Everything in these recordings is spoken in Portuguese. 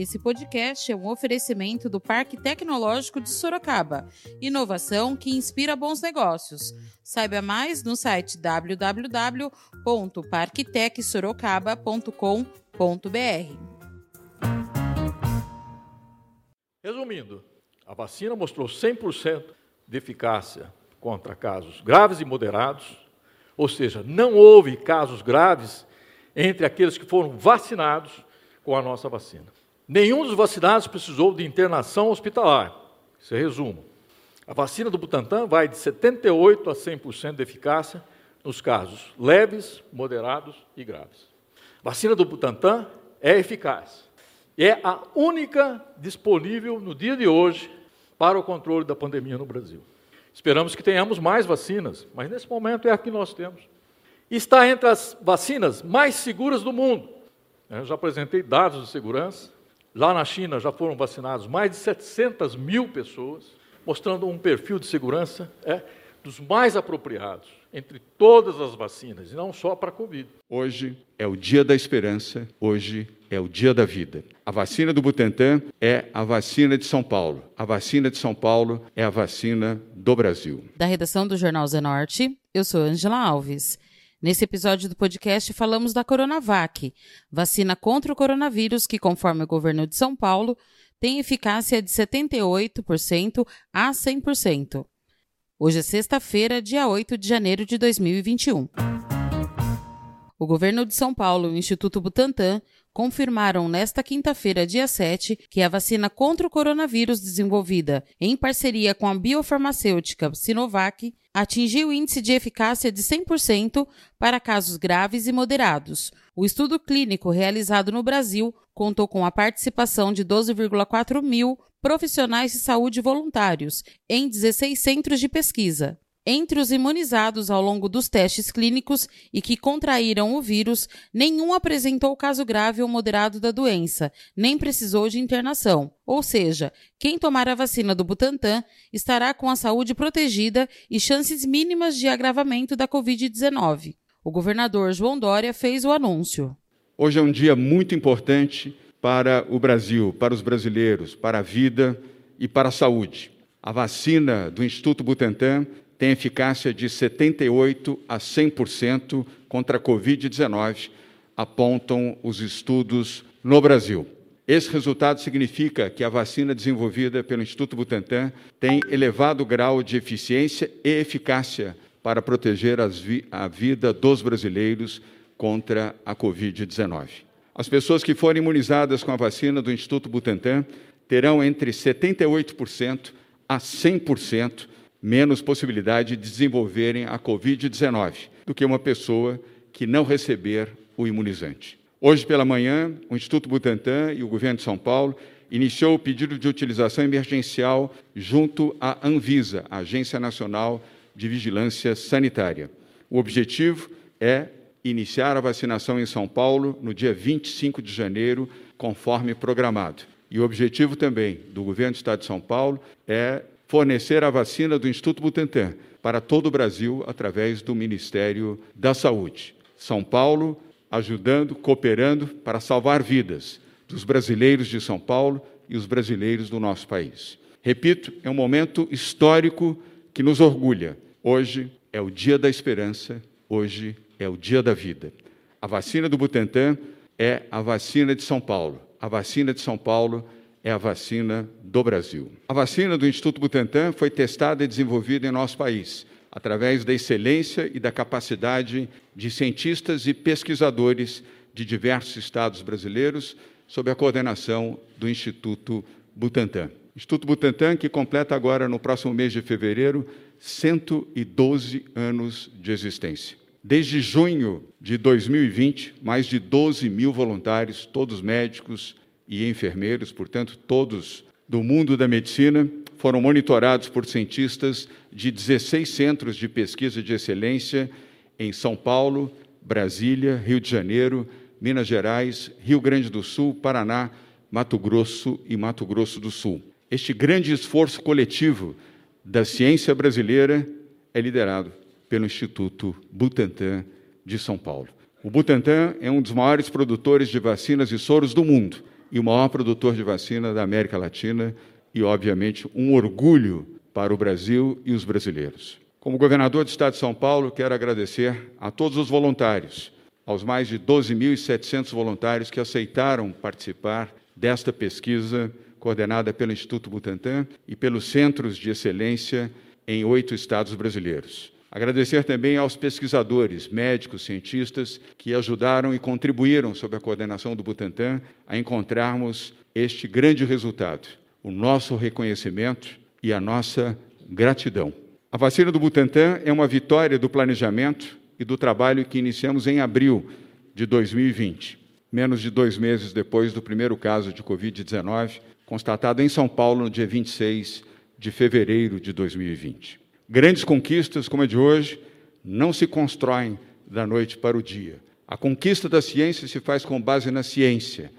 Esse podcast é um oferecimento do Parque Tecnológico de Sorocaba. Inovação que inspira bons negócios. Saiba mais no site www.parktecsorocaba.com.br. Resumindo, a vacina mostrou 100% de eficácia contra casos graves e moderados, ou seja, não houve casos graves entre aqueles que foram vacinados com a nossa vacina. Nenhum dos vacinados precisou de internação hospitalar. Isso é resumo. A vacina do Butantan vai de 78% a 100% de eficácia nos casos leves, moderados e graves. A vacina do Butantan é eficaz. É a única disponível no dia de hoje para o controle da pandemia no Brasil. Esperamos que tenhamos mais vacinas, mas nesse momento é a que nós temos. Está entre as vacinas mais seguras do mundo. Eu já apresentei dados de segurança. Lá na China já foram vacinados mais de 700 mil pessoas, mostrando um perfil de segurança é, dos mais apropriados entre todas as vacinas, e não só para a Covid. Hoje é o dia da esperança, hoje é o dia da vida. A vacina do Butantan é a vacina de São Paulo. A vacina de São Paulo é a vacina do Brasil. Da redação do Jornal Zenorte, eu sou Angela Alves. Nesse episódio do podcast falamos da Coronavac, vacina contra o coronavírus que, conforme o governo de São Paulo, tem eficácia de 78% a 100%. Hoje é sexta-feira, dia 8 de janeiro de 2021. O governo de São Paulo e o Instituto Butantan confirmaram nesta quinta-feira, dia 7, que a vacina contra o coronavírus desenvolvida em parceria com a biofarmacêutica Sinovac atingiu índice de eficácia de 100% para casos graves e moderados. O estudo clínico realizado no Brasil contou com a participação de 12,4 mil profissionais de saúde voluntários em 16 centros de pesquisa. Entre os imunizados ao longo dos testes clínicos e que contraíram o vírus, nenhum apresentou caso grave ou moderado da doença, nem precisou de internação. Ou seja, quem tomar a vacina do Butantan estará com a saúde protegida e chances mínimas de agravamento da Covid-19. O governador João Dória fez o anúncio. Hoje é um dia muito importante para o Brasil, para os brasileiros, para a vida e para a saúde. A vacina do Instituto Butantan tem eficácia de 78% a 100% contra a Covid-19, apontam os estudos no Brasil. Esse resultado significa que a vacina desenvolvida pelo Instituto Butantan tem elevado grau de eficiência e eficácia para proteger vi a vida dos brasileiros contra a Covid-19. As pessoas que forem imunizadas com a vacina do Instituto Butantan terão entre 78% a 100% menos possibilidade de desenvolverem a Covid-19 do que uma pessoa que não receber o imunizante. Hoje pela manhã, o Instituto Butantan e o governo de São Paulo iniciou o pedido de utilização emergencial junto à Anvisa, a Agência Nacional de Vigilância Sanitária. O objetivo é iniciar a vacinação em São Paulo no dia 25 de janeiro, conforme programado. E o objetivo também do governo do Estado de São Paulo é fornecer a vacina do Instituto Butantan para todo o Brasil através do Ministério da Saúde. São Paulo ajudando, cooperando para salvar vidas dos brasileiros de São Paulo e os brasileiros do nosso país. Repito, é um momento histórico que nos orgulha. Hoje é o dia da esperança, hoje é o dia da vida. A vacina do Butantan é a vacina de São Paulo. A vacina de São Paulo é a vacina do Brasil. A vacina do Instituto Butantan foi testada e desenvolvida em nosso país, através da excelência e da capacidade de cientistas e pesquisadores de diversos estados brasileiros, sob a coordenação do Instituto Butantan. Instituto Butantan, que completa agora, no próximo mês de fevereiro, 112 anos de existência. Desde junho de 2020, mais de 12 mil voluntários, todos médicos, e enfermeiros, portanto, todos do mundo da medicina, foram monitorados por cientistas de 16 centros de pesquisa de excelência em São Paulo, Brasília, Rio de Janeiro, Minas Gerais, Rio Grande do Sul, Paraná, Mato Grosso e Mato Grosso do Sul. Este grande esforço coletivo da ciência brasileira é liderado pelo Instituto Butantan de São Paulo. O Butantan é um dos maiores produtores de vacinas e soros do mundo e o maior produtor de vacina da América Latina e, obviamente, um orgulho para o Brasil e os brasileiros. Como governador do Estado de São Paulo, quero agradecer a todos os voluntários, aos mais de 12.700 voluntários que aceitaram participar desta pesquisa coordenada pelo Instituto Butantan e pelos Centros de Excelência em oito estados brasileiros. Agradecer também aos pesquisadores, médicos, cientistas que ajudaram e contribuíram, sob a coordenação do Butantan, a encontrarmos este grande resultado. O nosso reconhecimento e a nossa gratidão. A vacina do Butantan é uma vitória do planejamento e do trabalho que iniciamos em abril de 2020, menos de dois meses depois do primeiro caso de Covid-19, constatado em São Paulo no dia 26 de fevereiro de 2020. Grandes conquistas como a de hoje não se constroem da noite para o dia. A conquista da ciência se faz com base na ciência,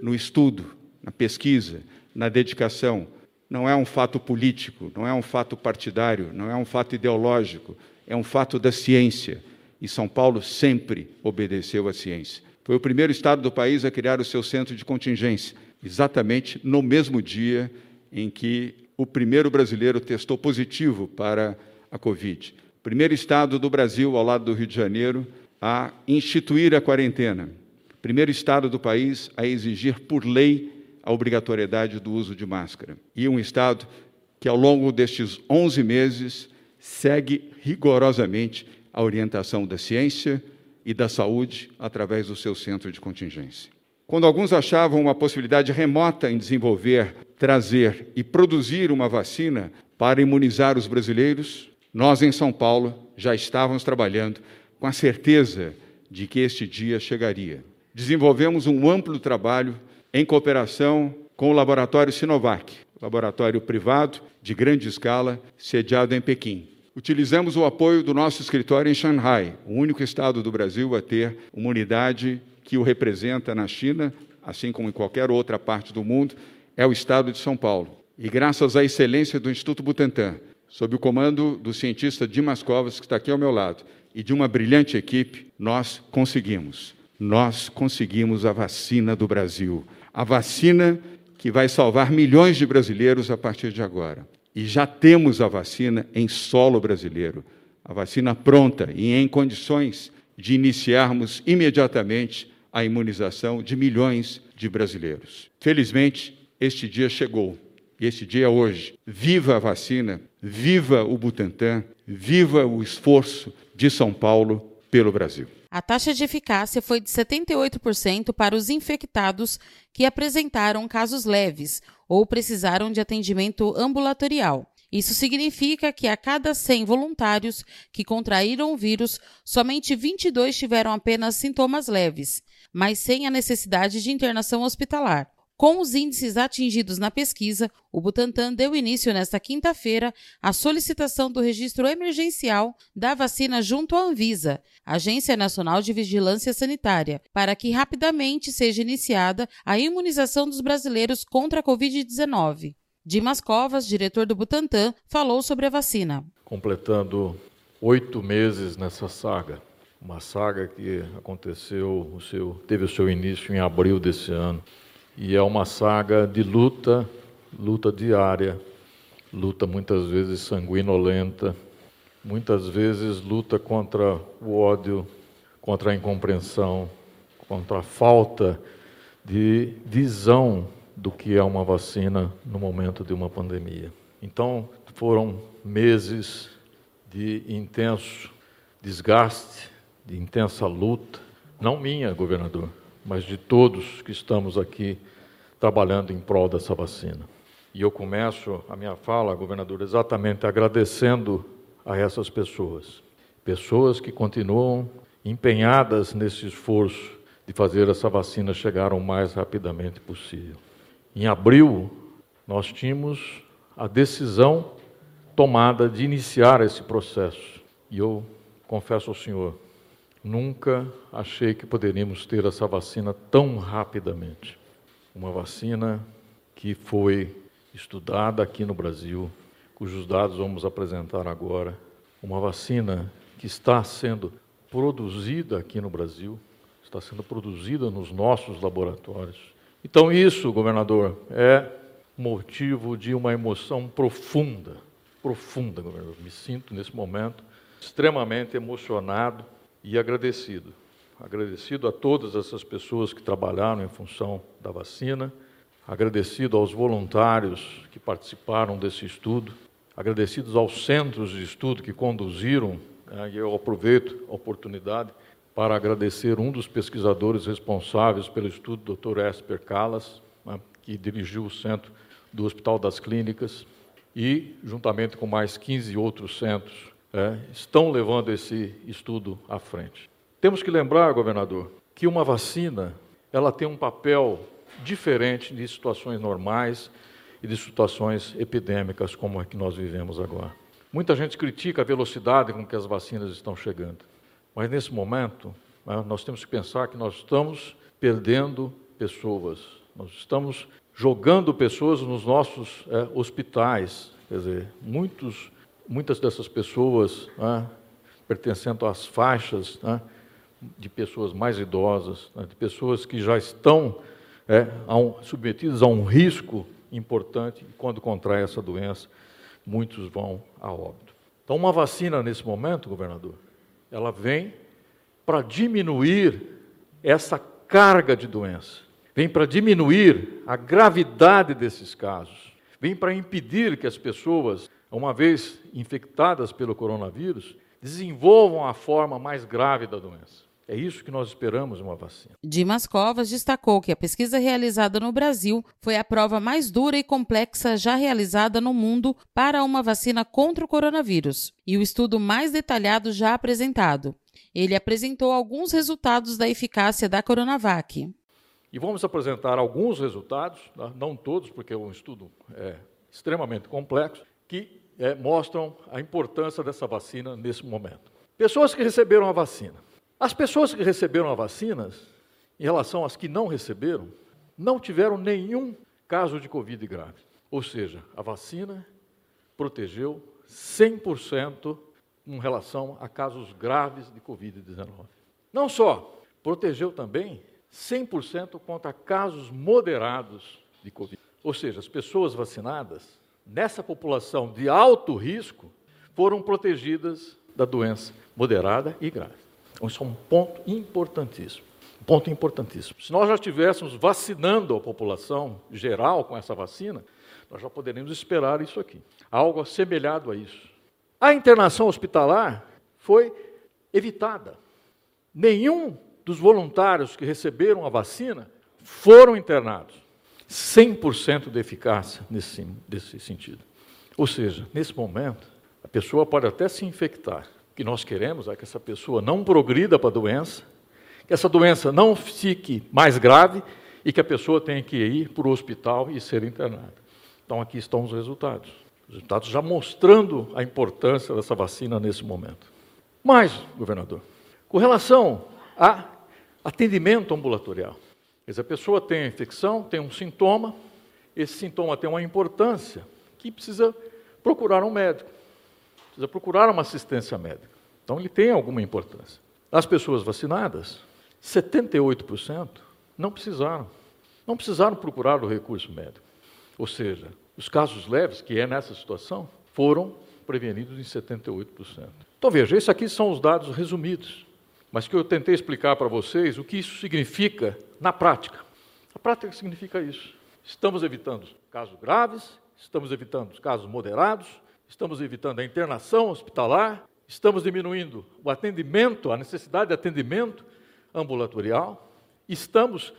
no estudo, na pesquisa, na dedicação. Não é um fato político, não é um fato partidário, não é um fato ideológico, é um fato da ciência. E São Paulo sempre obedeceu à ciência. Foi o primeiro estado do país a criar o seu centro de contingência, exatamente no mesmo dia em que o primeiro brasileiro testou positivo para a Covid. Primeiro estado do Brasil, ao lado do Rio de Janeiro, a instituir a quarentena. Primeiro estado do país a exigir por lei a obrigatoriedade do uso de máscara. E um estado que, ao longo destes 11 meses, segue rigorosamente a orientação da ciência e da saúde através do seu centro de contingência. Quando alguns achavam uma possibilidade remota em desenvolver, trazer e produzir uma vacina para imunizar os brasileiros, nós em São Paulo já estávamos trabalhando com a certeza de que este dia chegaria. Desenvolvemos um amplo trabalho em cooperação com o laboratório Sinovac, laboratório privado de grande escala, sediado em Pequim. Utilizamos o apoio do nosso escritório em Xangai, o único estado do Brasil a ter uma unidade que o representa na China, assim como em qualquer outra parte do mundo, é o estado de São Paulo. E graças à excelência do Instituto Butantan, sob o comando do cientista Dimas Covas, que está aqui ao meu lado, e de uma brilhante equipe, nós conseguimos. Nós conseguimos a vacina do Brasil. A vacina que vai salvar milhões de brasileiros a partir de agora. E já temos a vacina em solo brasileiro. A vacina pronta e em condições de iniciarmos imediatamente a imunização de milhões de brasileiros. Felizmente, este dia chegou. E este dia é hoje. Viva a vacina, viva o Butantan, viva o esforço de São Paulo pelo Brasil. A taxa de eficácia foi de 78% para os infectados que apresentaram casos leves ou precisaram de atendimento ambulatorial. Isso significa que a cada 100 voluntários que contraíram o vírus, somente 22 tiveram apenas sintomas leves mas sem a necessidade de internação hospitalar. Com os índices atingidos na pesquisa, o Butantan deu início nesta quinta-feira à solicitação do registro emergencial da vacina junto à Anvisa, Agência Nacional de Vigilância Sanitária, para que rapidamente seja iniciada a imunização dos brasileiros contra a Covid-19. Dimas Covas, diretor do Butantan, falou sobre a vacina. Completando oito meses nessa saga, uma saga que aconteceu, o seu, teve o seu início em abril desse ano. E é uma saga de luta, luta diária, luta muitas vezes sanguinolenta, muitas vezes luta contra o ódio, contra a incompreensão, contra a falta de visão do que é uma vacina no momento de uma pandemia. Então, foram meses de intenso desgaste, de intensa luta, não minha, governador, mas de todos que estamos aqui trabalhando em prol dessa vacina. E eu começo a minha fala, governador, exatamente agradecendo a essas pessoas, pessoas que continuam empenhadas nesse esforço de fazer essa vacina chegar o mais rapidamente possível. Em abril, nós tínhamos a decisão tomada de iniciar esse processo. E eu confesso ao senhor, Nunca achei que poderíamos ter essa vacina tão rapidamente. Uma vacina que foi estudada aqui no Brasil, cujos dados vamos apresentar agora. Uma vacina que está sendo produzida aqui no Brasil, está sendo produzida nos nossos laboratórios Então, isso, governador, é motivo de uma emoção profunda, profunda, governador. Me sinto, nesse momento, extremamente emocionado e agradecido. Agradecido a todas essas pessoas que trabalharam em função da vacina, agradecido aos voluntários que participaram desse estudo, agradecidos aos centros de estudo que conduziram, né, e eu aproveito a oportunidade para agradecer um dos pesquisadores responsáveis pelo estudo, Dr. Esper Calas, né, que dirigiu o centro do Hospital das Clínicas, e, juntamente com mais 15 outros centros, é, estão levando esse estudo à frente. Temos que lembrar, governador, que uma vacina ela tem um papel diferente de situações normais e de situações epidêmicas como a que nós vivemos agora. Muita gente critica a velocidade com que as vacinas estão chegando. Mas nesse momento, né, nós temos que pensar que nós estamos perdendo pessoas, nós estamos jogando pessoas nos nossos é, hospitais. Quer dizer, muitos, muitas dessas pessoas né, pertencendo às faixas né, de pessoas mais idosas, né, de pessoas que já estão é, a um, submetidas a um risco importante e quando contraem essa doença, muitos vão a óbito. Então, uma vacina nesse momento, governador, ela vem para diminuir essa carga de doença, vem para diminuir a gravidade desses casos, vem para impedir que as pessoas, uma vez infectadas pelo coronavírus, desenvolvam a forma mais grave da doença. É isso que nós esperamos uma vacina. Dimas Covas destacou que a pesquisa realizada no Brasil foi a prova mais dura e complexa já realizada no mundo para uma vacina contra o coronavírus e o estudo mais detalhado já apresentado. Ele apresentou alguns resultados da eficácia da Coronavac. E vamos apresentar alguns resultados, tá? não todos, porque é um estudo é, extremamente complexo, que é, mostram a importância dessa vacina nesse momento. Pessoas que receberam a vacina as pessoas que receberam a vacina, em relação às que não receberam, não tiveram nenhum caso de Covid grave. Ou seja, a vacina protegeu 100% em relação a casos graves de Covid-19. Não só, protegeu também 100% contra casos moderados de Covid. Ou seja, as pessoas vacinadas, nessa população de alto risco, foram protegidas da doença moderada e grave. Então, isso é um ponto importantíssimo. Um ponto importantíssimo. Se nós já estivéssemos vacinando a população geral com essa vacina, nós já poderíamos esperar isso aqui. Algo assemelhado a isso. A internação hospitalar foi evitada. Nenhum dos voluntários que receberam a vacina foram internados. 100% de eficácia nesse, nesse sentido. Ou seja, nesse momento, a pessoa pode até se infectar, que nós queremos é que essa pessoa não progrida para a doença, que essa doença não fique mais grave e que a pessoa tenha que ir para o hospital e ser internada. Então, aqui estão os resultados. Os resultados já mostrando a importância dessa vacina nesse momento. Mas, governador, com relação a atendimento ambulatorial, dizer, a pessoa tem a infecção, tem um sintoma, esse sintoma tem uma importância que precisa procurar um médico precisa procurar uma assistência médica. Então, ele tem alguma importância. As pessoas vacinadas, 78% não precisaram. Não precisaram procurar o recurso médico. Ou seja, os casos leves, que é nessa situação, foram prevenidos em 78%. Então, veja, esses aqui são os dados resumidos, mas que eu tentei explicar para vocês o que isso significa na prática. A prática significa isso. Estamos evitando casos graves, estamos evitando os casos moderados, estamos evitando a internação hospitalar, estamos diminuindo o atendimento, a necessidade de atendimento ambulatorial, estamos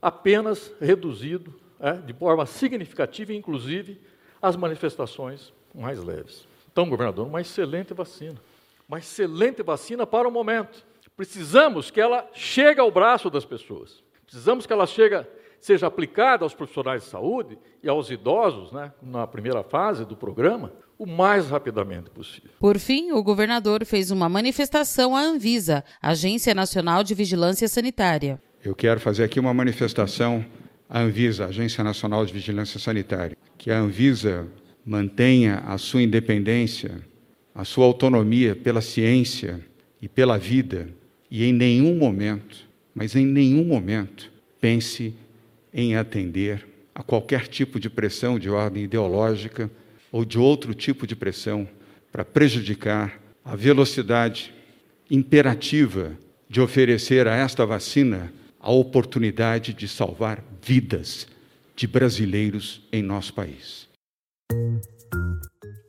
apenas reduzindo é, de forma significativa, inclusive, as manifestações mais leves. Então, governador, uma excelente vacina. Uma excelente vacina para o momento. Precisamos que ela chegue ao braço das pessoas. Precisamos que ela chegue seja aplicada aos profissionais de saúde e aos idosos, né, na primeira fase do programa, o mais rapidamente possível. Por fim, o governador fez uma manifestação à Anvisa, Agência Nacional de Vigilância Sanitária. Eu quero fazer aqui uma manifestação à Anvisa, Agência Nacional de Vigilância Sanitária, que a Anvisa mantenha a sua independência, a sua autonomia pela ciência e pela vida, e em nenhum momento, mas em nenhum momento, pense em atender a qualquer tipo de pressão de ordem ideológica ou de outro tipo de pressão para prejudicar a velocidade imperativa de oferecer a esta vacina a oportunidade de salvar vidas de brasileiros em nosso país.